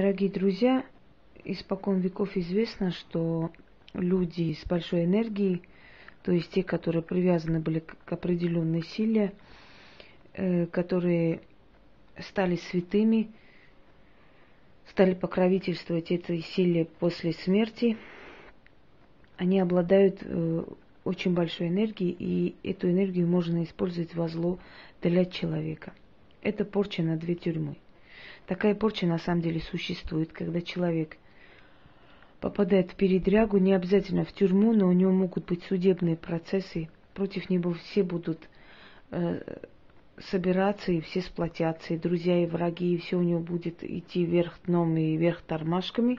Дорогие друзья, испокон веков известно, что люди с большой энергией, то есть те, которые привязаны были к определенной силе, э, которые стали святыми, стали покровительствовать этой силе после смерти, они обладают э, очень большой энергией, и эту энергию можно использовать во зло для человека. Это порча на две тюрьмы. Такая порча на самом деле существует, когда человек попадает в передрягу, не обязательно в тюрьму, но у него могут быть судебные процессы, против него все будут э, собираться и все сплотятся, и друзья, и враги, и все у него будет идти вверх дном и вверх тормашками.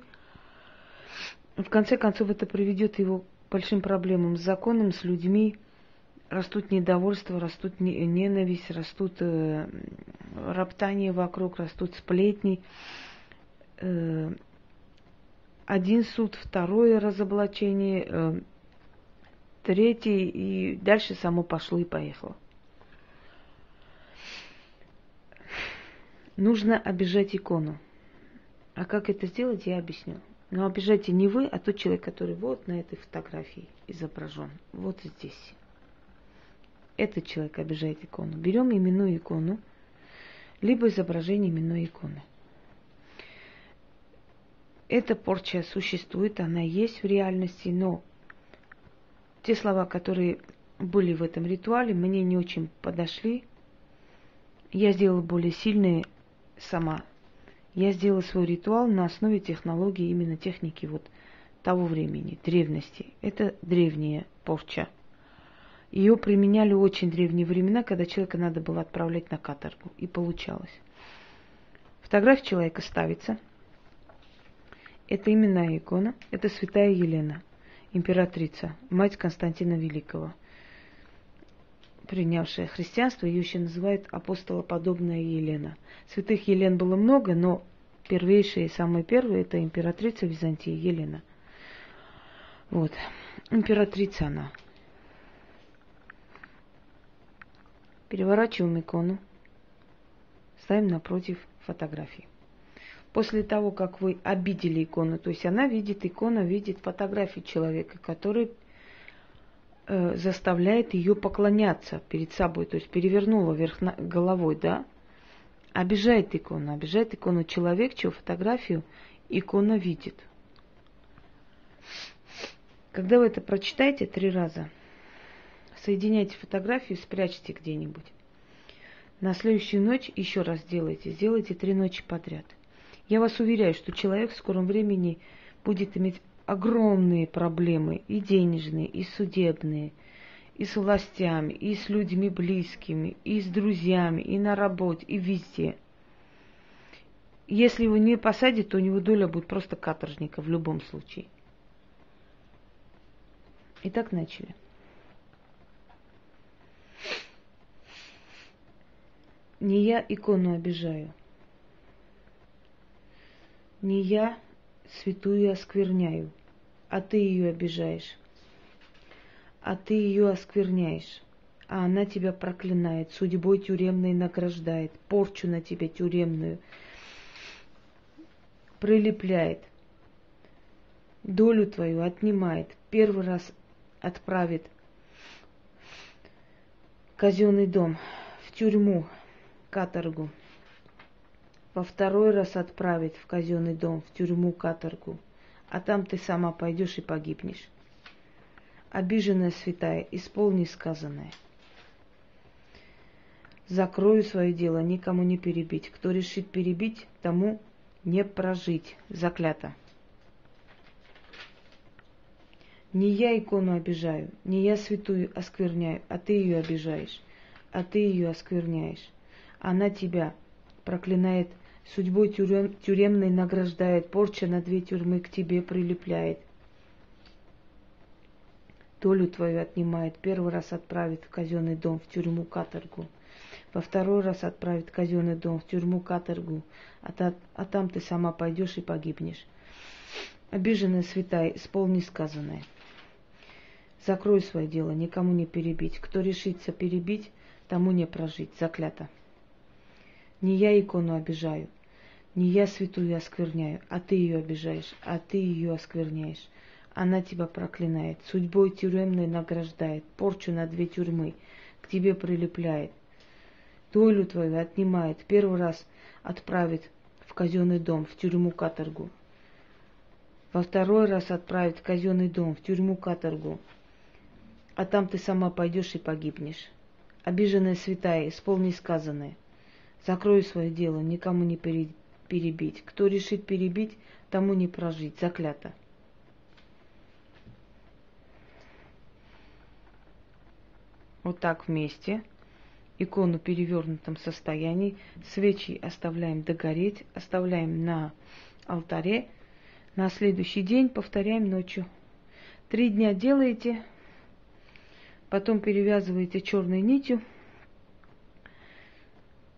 В конце концов, это приведет его к большим проблемам с законом, с людьми. Растут недовольство, растут ненависть, растут э, роптания вокруг, растут сплетни. Э, один суд, второе разоблачение, э, третий, и дальше само пошло и поехало. Нужно обижать икону. А как это сделать, я объясню. Но обижайте не вы, а тот человек, который вот на этой фотографии изображен. Вот здесь. Этот человек обижает икону. Берем именную икону, либо изображение именной иконы. Эта порча существует, она есть в реальности, но те слова, которые были в этом ритуале, мне не очень подошли. Я сделала более сильные сама. Я сделала свой ритуал на основе технологии, именно техники вот того времени, древности. Это древняя порча. Ее применяли в очень древние времена, когда человека надо было отправлять на каторгу. И получалось. Фотография человека ставится. Это именная икона. Это святая Елена, императрица, мать Константина Великого – принявшая христианство, ее еще называют апостолоподобная Елена. Святых Елен было много, но первейшая и самая первая это императрица Византии Елена. Вот, императрица она. Переворачиваем икону, ставим напротив фотографии. После того, как вы обидели икону, то есть она видит, икона видит фотографии человека, который э, заставляет ее поклоняться перед собой, то есть перевернула вверх головой, да, обижает икону, обижает икону человек, чью фотографию икона видит. Когда вы это прочитаете три раза, соединяйте фотографию, спрячьте где-нибудь. На следующую ночь еще раз сделайте, сделайте три ночи подряд. Я вас уверяю, что человек в скором времени будет иметь огромные проблемы, и денежные, и судебные, и с властями, и с людьми близкими, и с друзьями, и на работе, и везде. Если его не посадят, то у него доля будет просто каторжника в любом случае. И так начали. Не я икону обижаю. Не я святую оскверняю а ты ее обижаешь, а ты ее оскверняешь, а она тебя проклинает, судьбой тюремной награждает, порчу на тебя тюремную прилепляет, долю твою отнимает, первый раз отправит казенный дом, в тюрьму, каторгу. Во второй раз отправит в казенный дом, в тюрьму, каторгу – а там ты сама пойдешь и погибнешь. Обиженная святая, исполни сказанное. Закрою свое дело, никому не перебить. Кто решит перебить, тому не прожить. Заклято. Не я икону обижаю, не я святую оскверняю, а ты ее обижаешь, а ты ее оскверняешь. Она тебя проклинает Судьбой тюрем, тюремной награждает, порча на две тюрьмы к тебе прилепляет. Долю твою отнимает, первый раз отправит в казенный дом, в тюрьму каторгу. Во второй раз отправит в казенный дом, в тюрьму каторгу, а, та, а там ты сама пойдешь и погибнешь. Обиженная святая, исполни сказанное. Закрой свое дело, никому не перебить. Кто решится перебить, тому не прожить. Заклято. Не я икону обижаю, Не я святую оскверняю, а ты ее обижаешь, а ты ее оскверняешь. Она тебя проклинает, судьбой тюремной награждает, порчу на две тюрьмы к тебе прилепляет. Долю твою отнимает, первый раз отправит в казенный дом, в тюрьму каторгу. Во второй раз отправит в казенный дом, в тюрьму каторгу. А там ты сама пойдешь и погибнешь. Обиженная святая, исполни сказанное. Закрой свое дело, никому не перебить. Кто решит перебить, тому не прожить. Заклято. Вот так вместе. Икону в перевернутом состоянии. Свечи оставляем догореть. Оставляем на алтаре. На следующий день повторяем ночью. Три дня делаете, потом перевязываете черной нитью.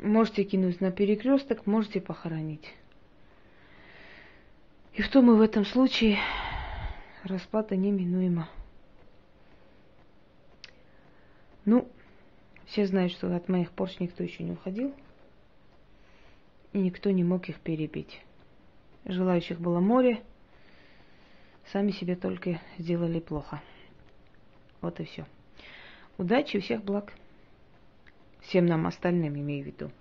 Можете кинуть на перекресток, можете похоронить. И в том и в этом случае расплата неминуема. Ну, все знают, что от моих порч никто еще не уходил, и никто не мог их перебить. Желающих было море, сами себе только сделали плохо. Вот и все. Удачи всех благ. Всем нам остальным имею в виду.